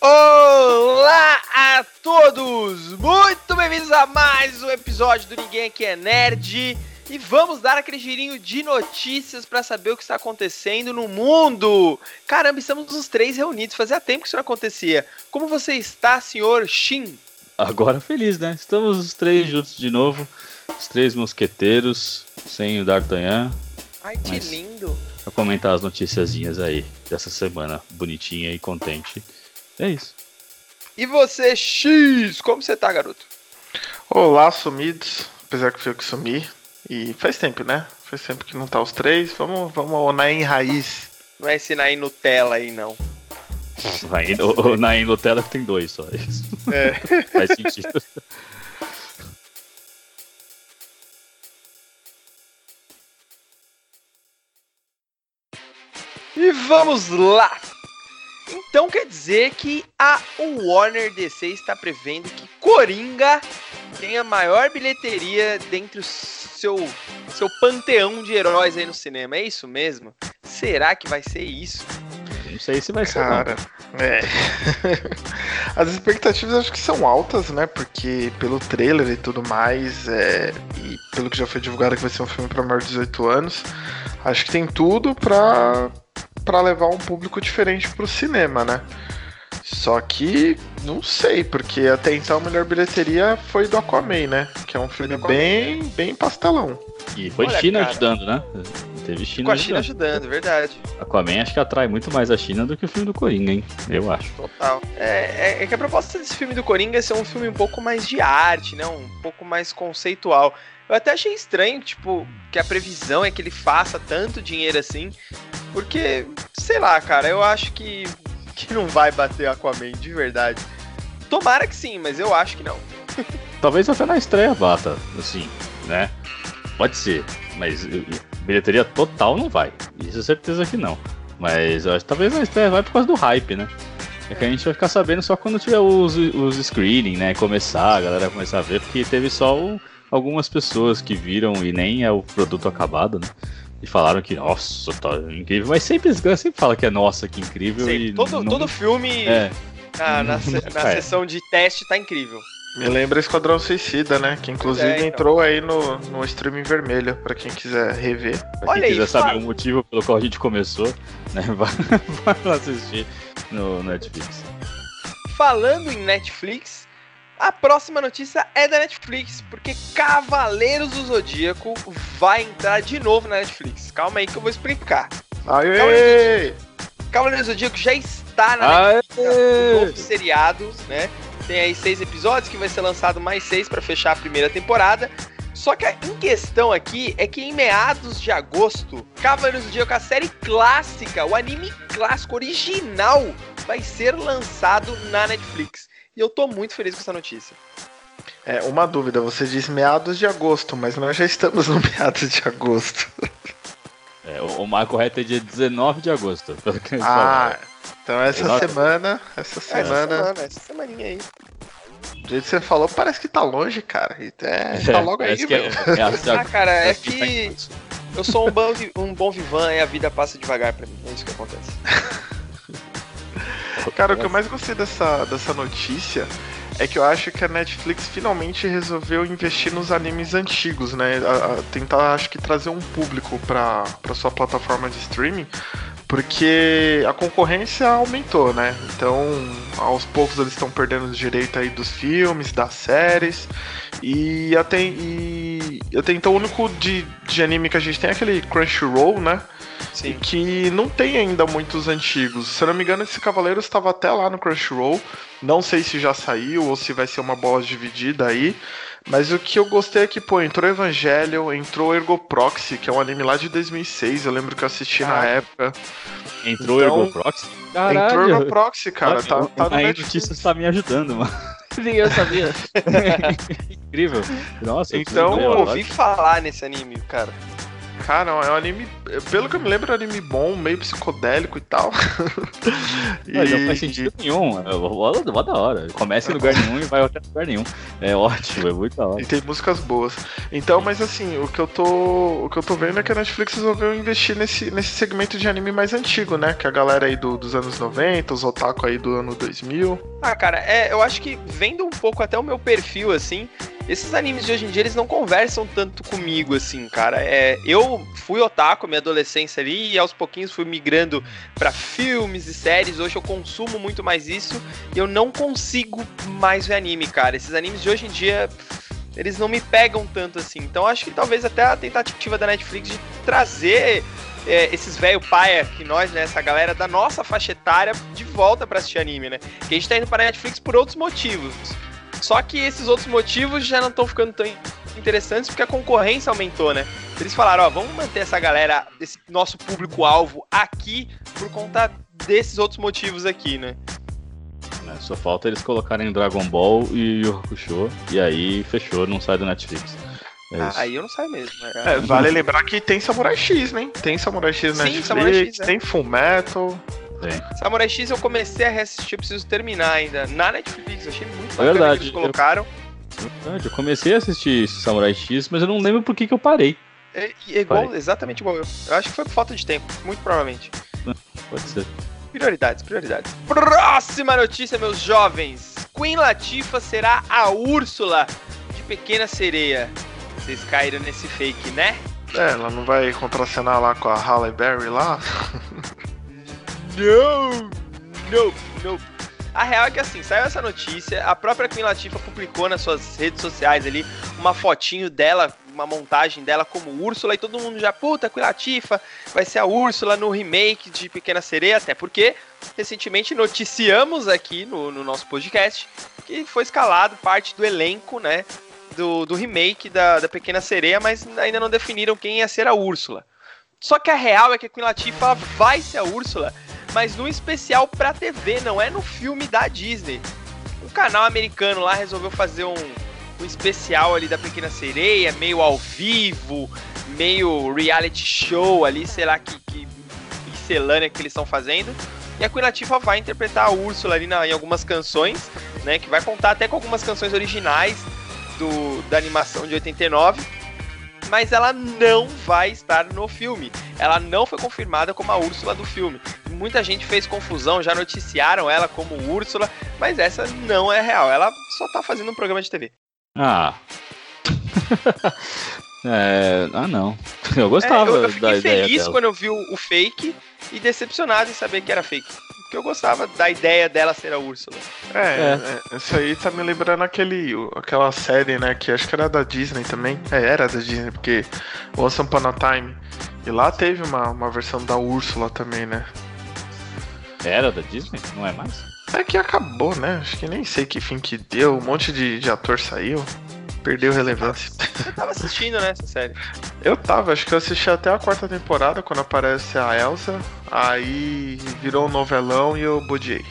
Olá a todos! Muito bem-vindos a mais um episódio do Ninguém Aqui é Nerd. E vamos dar aquele girinho de notícias para saber o que está acontecendo no mundo. Caramba, estamos os três reunidos. Fazia tempo que isso não acontecia. Como você está, senhor Shin? Agora feliz, né? Estamos os três juntos de novo. Os três mosqueteiros, sem o D'Artagnan. Ai, que Mas lindo! Pra comentar as noticiazinhas aí dessa semana, bonitinha e contente. É isso. E você, X, como você tá, garoto? Olá, sumidos. Apesar que foi eu que sumi. E faz tempo, né? Faz tempo que não tá os três. Vamos, vamos ao Naim Raiz. Não é esse Naim Nutella aí, não. Vai, o, o Naim Nutella tem dois só. Isso. É. faz sentido. E vamos lá! Então quer dizer que a Warner DC está prevendo que Coringa tenha maior bilheteria dentre o seu, seu panteão de heróis aí no cinema. É isso mesmo? Será que vai ser isso? Não sei se vai ser. Cara, não. é. As expectativas acho que são altas, né? Porque pelo trailer e tudo mais, é... e pelo que já foi divulgado que vai ser um filme para maior de 18 anos, acho que tem tudo para para levar um público diferente pro cinema, né? Só que não sei, porque até então a melhor bilheteria foi do Aquaman, né? Que é um filme bem, bem pastelão. E foi Olha, China cara. ajudando, né? Teve China Com a China ajudando, verdade. Aquaman acho que atrai muito mais a China do que o filme do Coringa, hein? Eu acho. Total. É, é, é que a proposta desse filme do Coringa é ser um filme um pouco mais de arte, né? Um pouco mais conceitual. Eu até achei estranho, tipo, que a previsão é que ele faça tanto dinheiro assim, porque, sei lá, cara, eu acho que, que não vai bater Aquaman de verdade. Tomara que sim, mas eu acho que não. Talvez até na estreia bata, assim, né? Pode ser, mas bilheteria total não vai. Isso é certeza que não. Mas eu acho que talvez na estreia vai por causa do hype, né? É que a gente vai ficar sabendo só quando tiver os, os screening, né? Começar, a galera começar a ver, porque teve só o algumas pessoas que viram e nem é o produto acabado, né? E falaram que, nossa, tá incrível. Mas sempre, sempre fala que é nossa, que incrível. Sim, e todo, não... todo filme é. na, na, na é. sessão de teste tá incrível. Me lembra Esquadrão Suicida, né? Que inclusive é, então. entrou aí no, no streaming vermelho, para quem quiser rever. Pra Olha quem quiser saber fala... o motivo pelo qual a gente começou, né? Vai, vai assistir no Netflix. Falando em Netflix, a próxima notícia é da Netflix, porque Cavaleiros do Zodíaco vai entrar de novo na Netflix. Calma aí que eu vou explicar. Aê! Cavaleiros do Zodíaco já está na Netflix, um novo seriado, né? Tem aí seis episódios que vai ser lançado mais seis para fechar a primeira temporada. Só que a questão aqui é que em meados de agosto, Cavaleiros do Zodíaco, a série clássica, o anime clássico original, vai ser lançado na Netflix. E eu tô muito feliz com essa notícia. É, uma dúvida, você diz meados de agosto, mas nós já estamos no meados de agosto. É, o, o mais correto é dia 19 de agosto. Ah, então essa semana, essa semana... Essa semana, essa semaninha aí. Do jeito que você falou, parece que tá longe, cara. É, tá logo aí, velho. É, é, ah, cara, é que eu sou um bom, um bom vivan e a vida passa devagar pra mim. É isso que acontece. Cara, o que eu mais gostei dessa, dessa notícia é que eu acho que a Netflix finalmente resolveu investir nos animes antigos, né? A, a tentar, acho que, trazer um público para sua plataforma de streaming, porque a concorrência aumentou, né? Então, aos poucos eles estão perdendo os direitos aí dos filmes, das séries, e até, e até então o único de, de anime que a gente tem é aquele Crunchyroll, né? Sim. que não tem ainda muitos antigos. Se eu não me engano, esse Cavaleiro estava até lá no Crunchyroll. Não sei se já saiu ou se vai ser uma bola dividida aí. Mas o que eu gostei é que, pô, entrou Evangelho, entrou Ergo Proxy, que é um anime lá de 2006, eu lembro que eu assisti na época. Entrou então, Ergo Proxy? Caralho. Entrou Ergo Proxy, cara, tá, tá no A notícia está me ajudando, mano. Nem eu sabia. Incrível. Nossa, então, eu ouvi falar nesse anime, cara. Cara, é um anime. Pelo que eu me lembro, é um anime bom, meio psicodélico e tal. Mas não faz sentido nenhum. É mó da hora. Começa em lugar nenhum e vai até lugar nenhum. É ótimo, é muito da hora. E tem músicas boas. Então, mas assim, o que eu tô. O que eu tô vendo é que a Netflix resolveu investir nesse, nesse segmento de anime mais antigo, né? Que a galera aí do, dos anos 90, os otaku aí do ano 2000. Ah, cara, é, eu acho que vendo um pouco até o meu perfil, assim, esses animes de hoje em dia, eles não conversam tanto comigo, assim, cara. É, eu fui otaku minha adolescência ali e aos pouquinhos fui migrando para filmes e séries. Hoje eu consumo muito mais isso e eu não consigo mais ver anime, cara. Esses animes de hoje em dia, eles não me pegam tanto assim. Então acho que talvez até a tentativa da Netflix de trazer é, esses velho paia que nós, né, essa galera da nossa faixa etária de volta para assistir anime, né? Que a gente tá indo para Netflix por outros motivos. Só que esses outros motivos já não estão ficando tão interessantes porque a concorrência aumentou, né? Eles falaram, ó, vamos manter essa galera, esse nosso público-alvo aqui por conta desses outros motivos aqui, né? É, só falta eles colocarem Dragon Ball e Yu Hakusho, e aí fechou, não sai do Netflix. É ah, aí eu não saio mesmo. É, é, vale lembrar que tem Samurai X, né? Tem Samurai X na Sim, Netflix, Samurai X, é. tem Full Metal. Samurai X eu comecei a reassistir, eu preciso terminar ainda. Na Netflix, eu achei muito bacana verdade, que eles colocaram. Eu, verdade, eu comecei a assistir Samurai X, mas eu não lembro por que, que eu parei. É, é igual, parei. exatamente igual eu. Eu acho que foi por falta de tempo, muito provavelmente. Pode ser. Prioridades, prioridades. Próxima notícia, meus jovens. Queen Latifah será a Úrsula de Pequena Sereia. Vocês caíram nesse fake, né? É, ela não vai contracenar lá com a Halle Berry lá? Não! Não, não. A real é que assim, saiu essa notícia, a própria Queen Latifah publicou nas suas redes sociais ali uma fotinho dela, uma montagem dela como Úrsula, e todo mundo já, puta, Queen Latifah vai ser a Úrsula no remake de Pequena Sereia, até porque recentemente noticiamos aqui no, no nosso podcast que foi escalado parte do elenco, né, do, do remake da, da Pequena Sereia, mas ainda não definiram quem ia ser a Úrsula. Só que a real é que a Queen Latifah vai ser a Úrsula mas no especial pra TV, não é no filme da Disney. O canal americano lá resolveu fazer um, um especial ali da Pequena Sereia, meio ao vivo, meio reality show ali, sei lá que, que miscelânea que eles estão fazendo. E a Queen Latifah vai interpretar a Úrsula ali na, em algumas canções, né? Que vai contar até com algumas canções originais do, da animação de 89 mas ela não vai estar no filme. Ela não foi confirmada como a Úrsula do filme. Muita gente fez confusão, já noticiaram ela como Úrsula, mas essa não é real. Ela só tá fazendo um programa de TV. Ah. é... Ah, não. Eu gostava é, eu, eu fiquei da feliz quando eu vi o, o fake e decepcionado em saber que era fake porque eu gostava da ideia dela ser a Úrsula. É, é. é, isso aí tá me lembrando aquele, aquela série, né, que acho que era da Disney também. É, era da Disney, porque Once Upon a Time. E lá teve uma, uma versão da Úrsula também, né? Era da Disney? Não é mais? É que acabou, né? Acho que nem sei que fim que deu. Um monte de, de ator saiu. Perdeu relevância. Você tava assistindo, né, essa série? Eu tava, acho que eu assisti até a quarta temporada, quando aparece a Elsa. Aí virou um novelão e eu bodiei.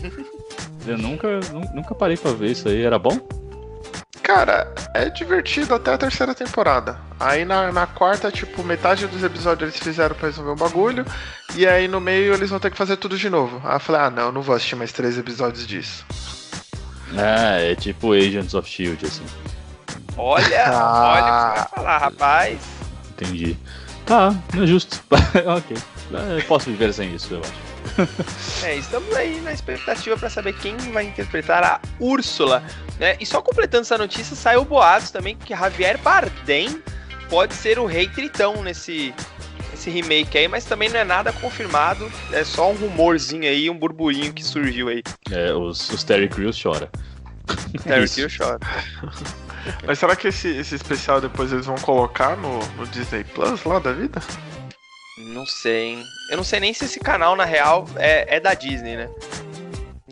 eu nunca, nunca parei pra ver isso aí. Era bom? Cara, é divertido até a terceira temporada. Aí na, na quarta, tipo, metade dos episódios eles fizeram pra resolver um bagulho. E aí no meio eles vão ter que fazer tudo de novo. Aí eu falei, ah não, não vou assistir mais três episódios disso. Ah, é tipo Agents of Shield, assim. Olha, ah, olha o que você vai falar, rapaz. Entendi. Tá, não é justo. ok. Eu posso viver sem isso, eu acho. é, estamos aí na expectativa para saber quem vai interpretar a Úrsula. Né? E só completando essa notícia, saiu boatos também que Javier Bardem pode ser o Rei Tritão nesse, nesse remake aí, mas também não é nada confirmado, é só um rumorzinho aí, um burburinho que surgiu aí. É, os, os Terry Crews chora. Terry Crews chora. Mas será que esse, esse especial depois eles vão colocar no, no Disney Plus lá da vida? Não sei, hein? Eu não sei nem se esse canal, na real, é, é da Disney, né?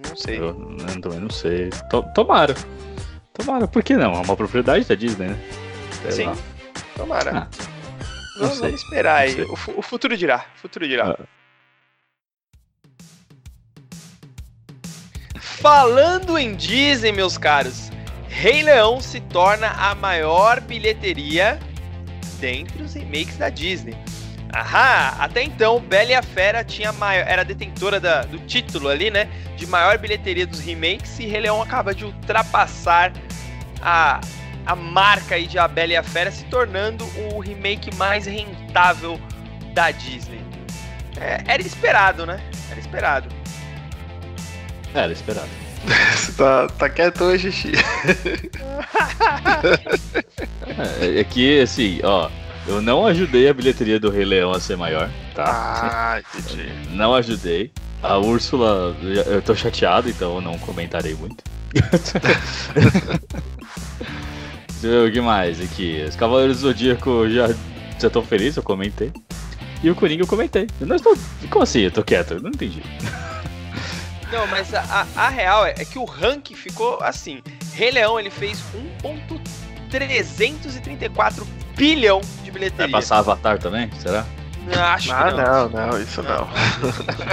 Não sei. Eu, eu também não sei. Tomara. Tomara, por que não? É uma propriedade da Disney, né? Sei Sim. Lá. Tomara. Ah, vamos, vamos, esperar aí. O, o, futuro dirá. O futuro dirá. Ah. Falando em Disney, meus caros, Rei Leão se torna a maior bilheteria dentre os remakes da Disney. Ahá, até então, Bela e a Fera tinha maior, era detentora da, do título ali, né? De maior bilheteria dos remakes e Rei Leão acaba de ultrapassar a, a marca aí de A Bela e a Fera, se tornando o remake mais rentável da Disney. É, era esperado, né? Era esperado. Era esperado. Você tá, tá quieto hoje, Xi. é, é que, assim, ó, eu não ajudei a bilheteria do Rei Leão a ser maior, tá? Ah, entendi. Não ajudei. A Úrsula, eu tô chateado, então eu não comentarei muito. O que mais aqui? Os Cavaleiros do Zodíaco já, já tô feliz, eu comentei. E o Coringa eu comentei. Eu não estou. Como assim? Eu tô quieto? Eu não entendi. Não, mas a, a, a real é, é, que o ranking ficou assim. Rei Leão ele fez 1.334 bilhão de bilheteria. Vai passar Avatar também? Será? Acho ah, que não. não, não, isso não.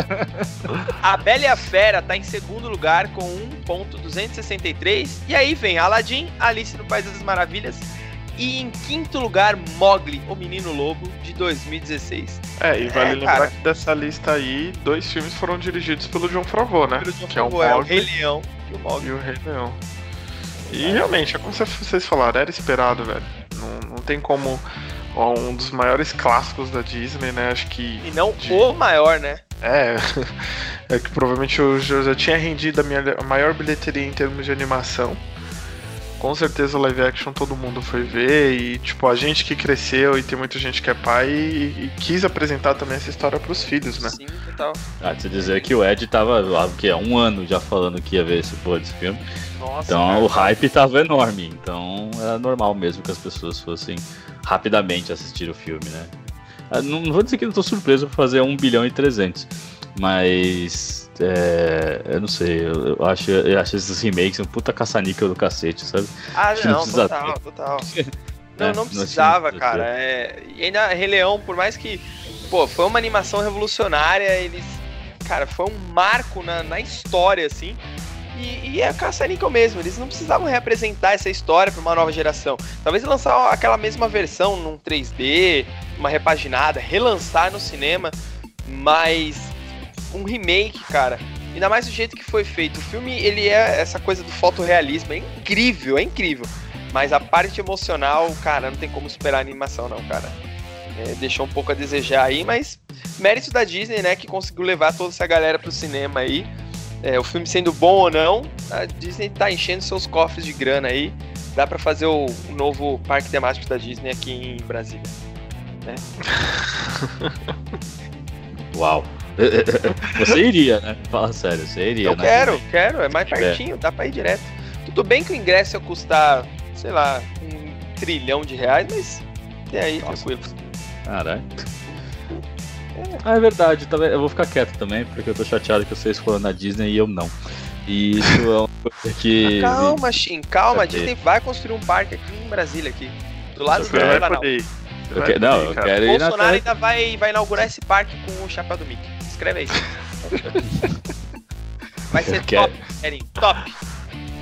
a Bela e a Fera tá em segundo lugar com 1.263. E aí vem Aladdin, Alice no País das Maravilhas e em quinto lugar, Mogli, o Menino Lobo, de 2016. É, e vale é, lembrar cara, que dessa lista aí, dois filmes foram dirigidos pelo João Favreau, né? Pelo João que Favreau, é o, Mogli, é o Rei Leão e o Mogli. E o Rei Leão. E é. realmente, é como vocês falaram, era esperado, velho. Não, não tem como. Um dos maiores clássicos da Disney, né? Acho que. E não de... o maior, né? É, é que provavelmente eu já tinha rendido a minha a maior bilheteria em termos de animação com certeza o live action todo mundo foi ver e tipo a gente que cresceu e tem muita gente que é pai e, e quis apresentar também essa história para os filhos, né? Sim, total. Ah, te dizer que o Ed tava há que, um ano já falando que ia ver esse desse filme. Nossa, então cara, o hype tava enorme, então era normal mesmo que as pessoas fossem rapidamente assistir o filme, né? Ah, não, não vou dizer que não tô surpreso por fazer 1 bilhão e 300, mas é, eu não sei, eu, eu, acho, eu acho esses remakes um puta caça-níquel do cacete, sabe? Ah, não, não total, ter. total. Não, é, não precisava, não cara. É, e ainda Rei Leão, por mais que, pô, foi uma animação revolucionária, eles, cara, foi um marco na, na história, assim. E, e é caça-níquel mesmo, eles não precisavam reapresentar essa história para uma nova geração. Talvez lançar aquela mesma versão num 3D, uma repaginada, relançar no cinema, mas um remake, cara. Ainda mais do jeito que foi feito. O filme, ele é essa coisa do fotorrealismo, é incrível, é incrível. Mas a parte emocional, cara, não tem como superar a animação, não, cara. É, deixou um pouco a desejar aí, mas mérito da Disney, né, que conseguiu levar toda essa galera pro cinema aí. É, o filme sendo bom ou não, a Disney tá enchendo seus cofres de grana aí. Dá para fazer o, o, novo parque temático da Disney aqui em Brasília. Né? Uau! Você iria, né? Fala sério, você iria. Eu né? quero, quero, é mais pertinho, dá pra ir direto. Tudo bem que o ingresso ia custar, sei lá, um trilhão de reais, mas é aí, Nossa. tranquilo. Caralho. É. Ah, é verdade, eu vou ficar quieto também, porque eu tô chateado que vocês foram na Disney e eu não. E isso é uma coisa que. calma, Shin, calma, a Disney vai construir um parque aqui em Brasília, aqui. Do lado do não. Eu que, não, eu quero ir O Bolsonaro ainda vai, vai inaugurar esse parque com o chapéu do Mickey. Escreve aí. Vai ser top, Erin. Top.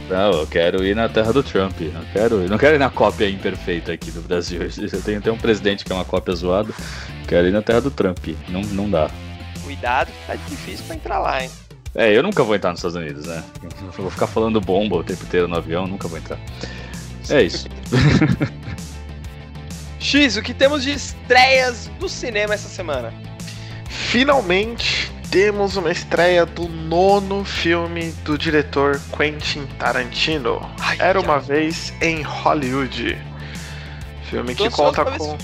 Não, eu quero ir na terra do Trump. Não quero, não quero ir na cópia imperfeita aqui do Brasil. Eu tenho até um presidente que é uma cópia zoada. Quero ir na terra do Trump. Não, não dá. Cuidado, tá difícil pra entrar lá, hein? É, eu nunca vou entrar nos Estados Unidos, né? Eu vou ficar falando bomba o tempo inteiro no avião, nunca vou entrar. É isso. X, o que temos de estreias do cinema essa semana? Finalmente temos uma estreia do nono filme do diretor Quentin Tarantino. Ai, Era uma vez em Hollywood. Filme que conta com.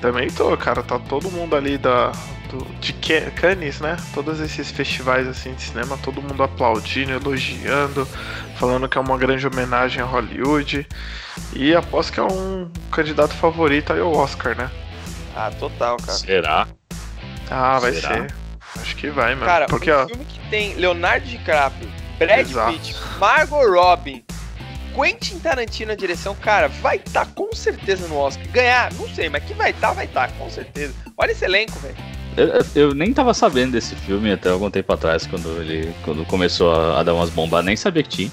Também tô, cara. Tá todo mundo ali da, do, de Cannes, né? Todos esses festivais assim de cinema, todo mundo aplaudindo, elogiando, falando que é uma grande homenagem a Hollywood. E aposto que é um candidato favorito aí ao Oscar, né? Ah, total, cara. Será? Ah, vai Será? ser. Que vai, mano. Cara, Porque, um ó... filme que tem Leonardo DiCaprio, Brad. Pitt, Margot Robin, Quentin Tarantino na direção, cara, vai estar tá, com certeza no Oscar. Ganhar, não sei, mas que vai estar, tá, vai estar, tá, com certeza. Olha esse elenco, velho. Eu, eu, nem tava sabendo desse filme até algum tempo atrás, quando ele quando começou a, a dar umas bombas, nem sabia que tinha.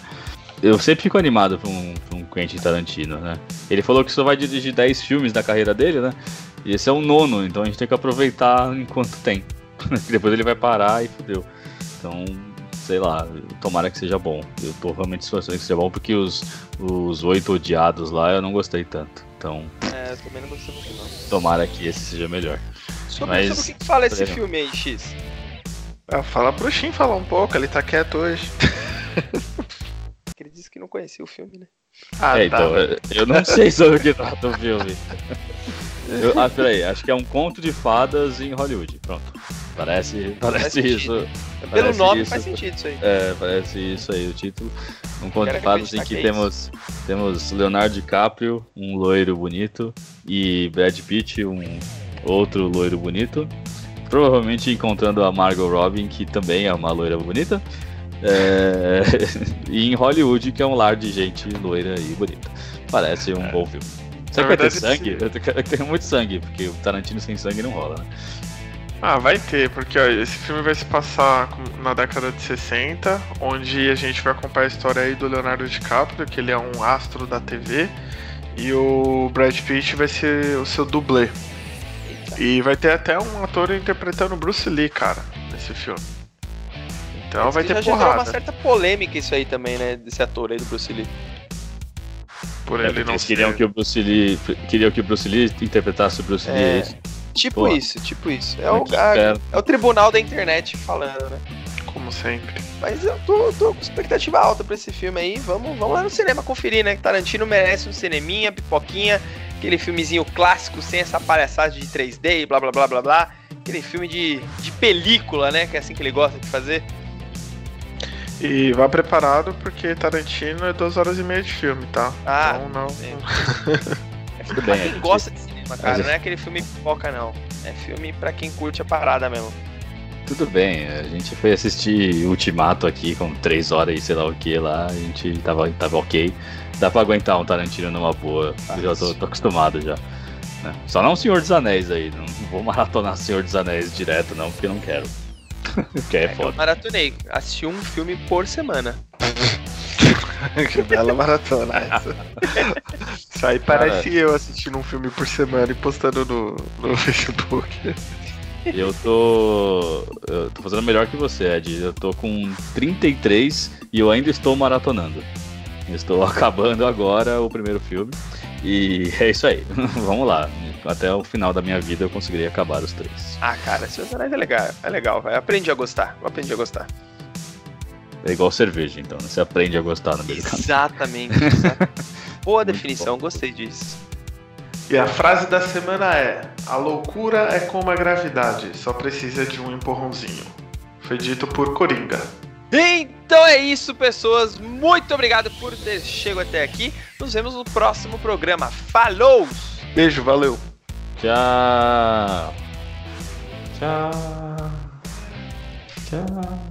Eu sempre fico animado pra um, pra um Quentin Tarantino, né? Ele falou que só vai dirigir 10 filmes na carreira dele, né? E esse é o nono, então a gente tem que aproveitar enquanto tem. Depois ele vai parar e fodeu. Então, sei lá, tomara que seja bom. Eu tô realmente esforçando que seja bom, porque os, os oito odiados lá eu não gostei tanto. Então. É, eu também não gostei muito não. Tomara que esse seja melhor. Sobre, Mas, sobre o que, fala esse filme aí, X? Ah, fala pro Shin falar um pouco, ele tá quieto hoje. ele disse que não conhecia o filme, né? Ah, é, tá. então, eu não sei sobre o que trata o filme. Eu, ah, peraí, acho que é um conto de fadas em Hollywood. Pronto. Parece, parece isso. Pelo parece nome isso, faz sentido isso aí. É, parece isso aí o título. Um conto de fadas em que, que temos, temos Leonardo DiCaprio, um loiro bonito, e Brad Pitt, um outro loiro bonito. Provavelmente encontrando a Margot Robin, que também é uma loira bonita. É... e em Hollywood, que é um lar de gente loira e bonita. Parece um é. bom filme. Será que vai ter sangue? Eu tenho muito sangue, porque o Tarantino sem sangue não rola, né? Ah, vai ter, porque ó, esse filme vai se passar na década de 60, onde a gente vai acompanhar a história aí do Leonardo DiCaprio, que ele é um astro da TV, e o Brad Pitt vai ser o seu dublê. E vai ter até um ator interpretando Bruce Lee, cara, nesse filme. Então vai ter já porrada. Já uma certa polêmica isso aí também, né, desse ator aí do Bruce Lee. Por é, ele não eles queriam que o Bruce Lee queriam que o Bruce Lee interpretasse o Bruce é... Lee. É Tipo Pô. isso, tipo isso. É o, a, é o tribunal da internet falando, né? Como sempre. Mas eu tô, tô com expectativa alta pra esse filme aí. Vamos, vamos lá no cinema conferir, né? Que Tarantino merece um cineminha, pipoquinha, aquele filmezinho clássico sem essa palhaçada de 3D e blá blá blá blá blá. Aquele filme de, de película, né? Que é assim que ele gosta de fazer. E vá preparado porque Tarantino é duas horas e meia de filme, tá? Ah, então não. É, tudo bem. Quem gosta de cinema, cara, não é aquele filme pipoca, não. É filme pra quem curte a parada mesmo. Tudo bem, a gente foi assistir Ultimato aqui com três horas e sei lá o que lá, a gente tava, tava ok. Dá pra aguentar um Tarantino numa boa, eu já tô, tô acostumado já. Né? Só não Senhor dos Anéis aí, não vou maratonar Senhor dos Anéis direto não, porque não quero. que é, é foda. Eu maratonei, assisti um filme por semana. que bela maratona essa. Isso aí parece Cara, eu assistindo um filme por semana e postando no, no Facebook. Eu tô. Eu tô fazendo melhor que você, Ed. Eu tô com 33 e eu ainda estou maratonando. estou acabando agora o primeiro filme. E é isso aí. Vamos lá. Até o final da minha vida eu conseguirei acabar os três. Ah, cara, esse é legal. É legal, vai. Aprendi a gostar. Aprendi a gostar. É igual cerveja, então. Né? Você aprende a gostar no meio Exatamente. Boa definição, gostei disso. E a frase da semana é: A loucura é como a gravidade, só precisa de um empurrãozinho. Foi dito por Coringa. Então é isso, pessoas. Muito obrigado por ter chegado até aqui. Nos vemos no próximo programa. Falou! Beijo, valeu. Tchau. Tchau. Tchau.